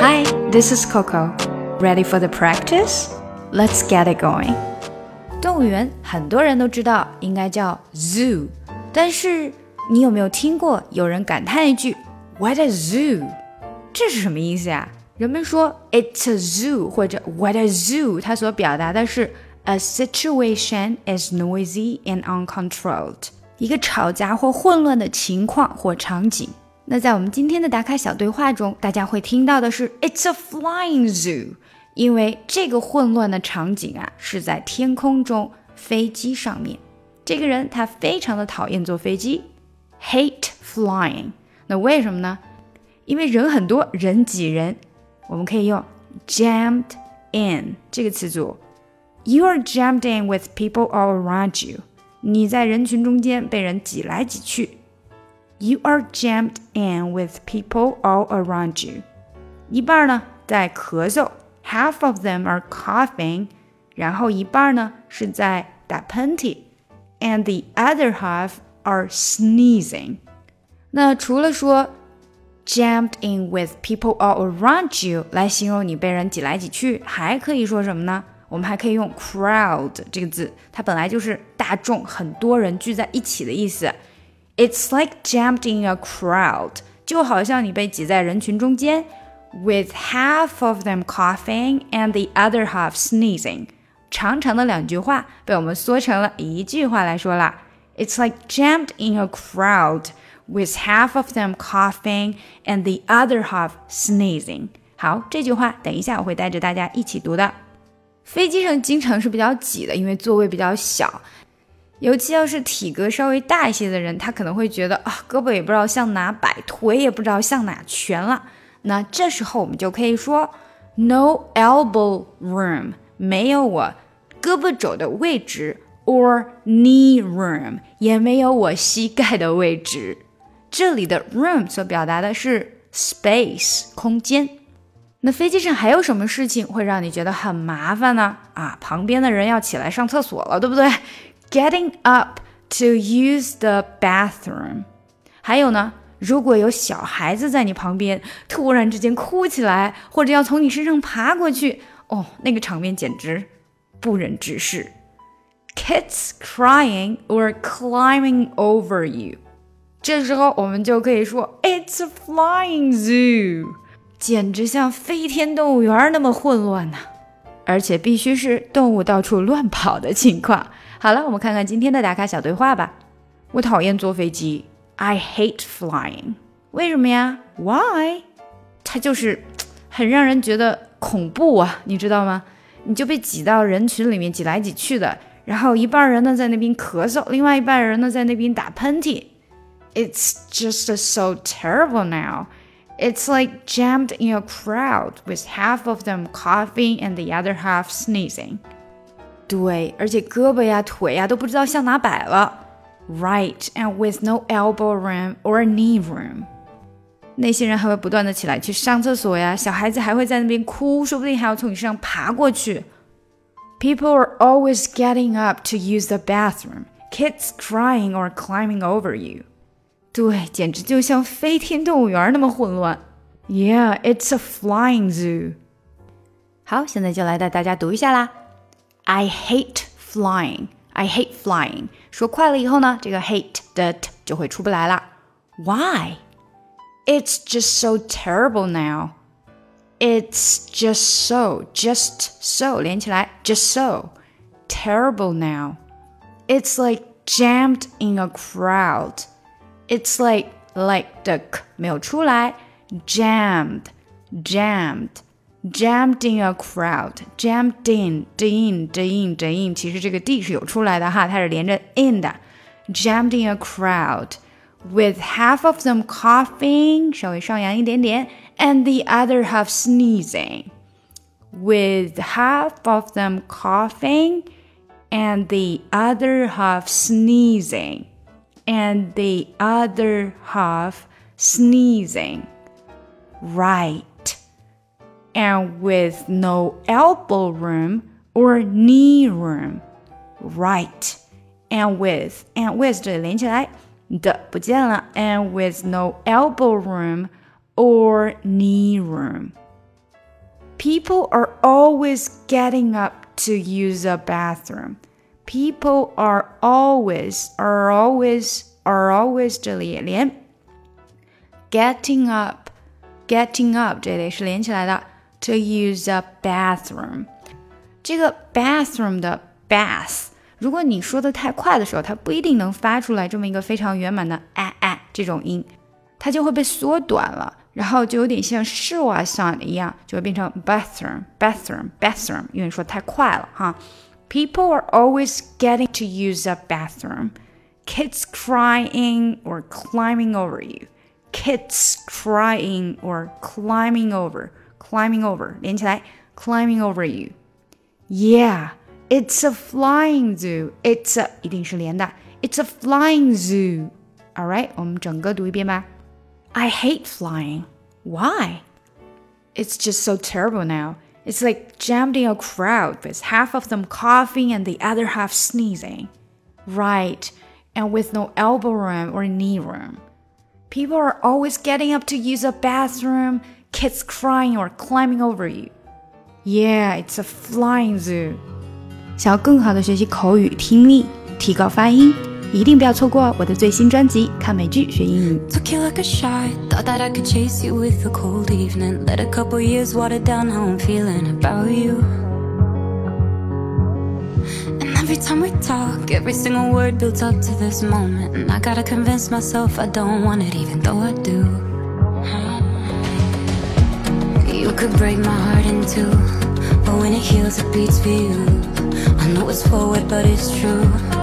Hi, this is Coco. Ready for the practice? Let's get it going. 动物园很多人都知道应该叫 zoo，但是你有没有听过有人感叹一句 "What a zoo"？这是什么意思呀？人们说 "It's a zoo" 或者 "What a zoo"，它所表达的是 a situation is noisy and uncontrolled，一个吵杂或混乱的情况或场景。 那在我们今天的打卡小对话中，大家会听到的是 "It's a flying zoo"，因为这个混乱的场景啊是在天空中飞机上面。这个人他非常的讨厌坐飞机，hate flying。那为什么呢？因为人很多，人挤人，我们可以用 jammed in 这个词组。You are jammed in with people all around you。你在人群中间被人挤来挤去。You are jammed in with people all around you。一半呢在咳嗽，half of them are coughing，然后一半呢是在打喷嚏，and the other half are sneezing。那除了说 jammed in with people all around you 来形容你被人挤来挤去，还可以说什么呢？我们还可以用 crowd 这个字，它本来就是大众、很多人聚在一起的意思。 It's like jammed in a crowd，就好像你被挤在人群中间，with half of them coughing and the other half sneezing。长长的两句话被我们缩成了一句话来说啦。It's like jammed in a crowd with half of them coughing and the other half sneezing。好，这句话等一下我会带着大家一起读的。飞机上经常是比较挤的，因为座位比较小。 尤其要是体格稍微大一些的人，他可能会觉得啊，胳膊也不知道向哪摆，腿也不知道向哪蜷了。那这时候我们就可以说，no elbow room，没有我胳膊肘的位置，or knee room，也没有我膝盖的位置。这里的 room 所表达的是 space 空间。那飞机上还有什么事情会让你觉得很麻烦呢？啊，旁边的人要起来上厕所了，对不对？getting up to use the bathroom。还有呢，如果有小孩子在你旁边突然之间哭起来，或者要从你身上爬过去，哦，那个场面简直不忍直视。Kids crying or climbing over you，这时候我们就可以说 It's a flying zoo，简直像飞天动物园那么混乱呐、而且必须是动物到处乱跑的情况。好了，我们看看今天的打卡小对话吧。我讨厌坐飞机，I hate flying。为什么呀？Why？它就是很让人觉得恐怖啊，你知道吗？你就被挤到人群里面挤来挤去的，然后一半人呢在那边咳嗽，另外一半人呢在那边打喷嚏。It's just so terrible now. It's like jammed in a crowd with half of them coughing and the other half sneezing. 对，而且胳膊呀、腿呀都不知道向哪摆了。Right, and with no elbow room or knee room。那些人还会不断的起来去上厕所呀，小孩子还会在那边哭，说不定还要从你身上爬过去。People are always getting up to use the bathroom. Kids crying or climbing over you. 对，简直就像飞天动物园那么混乱。Yeah, it's a flying zoo. 好，现在就来带大家读一下啦。 I hate flying. I hate flying. 说快了以后呢，这个 hate 的 t 就会出不来了。Why? It's just so terrible now. It's just so, just so 连起来，just so terrible now. It's like jammed in a crowd. It's like like 的 k 没有出来，jammed, jammed. Jammed in a crowd, jammed in, in, in, in，其实这个 d 是有出来的哈，它是连着 in 的。Jammed in a crowd, with half of them coughing，稍微上扬一点点，and the other half sneezing. With half of them coughing, and the other half sneezing, and the other half sneezing. Right and with no elbow room or knee room. Right. And with and with 这里连起来的不见了，and with no elbow room or knee room. People are always getting up to use a bathroom. People are always are always are always 这里连 getting up getting up 这里是连起来的 to use a bathroom。这个 bathroom 的 bath，如果你说的太快的时候，它不一定能发出来这么一个非常圆满的哎哎这种音，它就会被缩短了，然后就有点像室外 sound 一样，就会变成 bathroom bathroom bathroom，因为说太快了哈。People are always getting to use a bathroom. Kids crying or climbing over you. Kids crying or climbing over, climbing over 连起来，climbing over you. Yeah, it's a flying zoo. It's a 一定是连的。It's a flying zoo. All right，我们整个读一遍吧。I hate flying. Why? It's just so terrible now. It's like jammed in a crowd with half of them coughing and the other half sneezing. Right, and with no elbow room or knee room. People are always getting up to use a bathroom, kids crying or climbing over you. Yeah, it's a flying zoo. 想要更好的学习口语听力，提高发音，一定不要错过我的最新专辑《看美剧学英语》。Took you like a shot, thought that I could chase you with a cold evening. Let a couple years water down how I'm feeling about you. And every time we talk, every single word builds up to this moment. And I gotta convince myself I don't want it, even though I do. You could break my heart in two, but when it heals, it beats for you. I know it's forward, but it's true.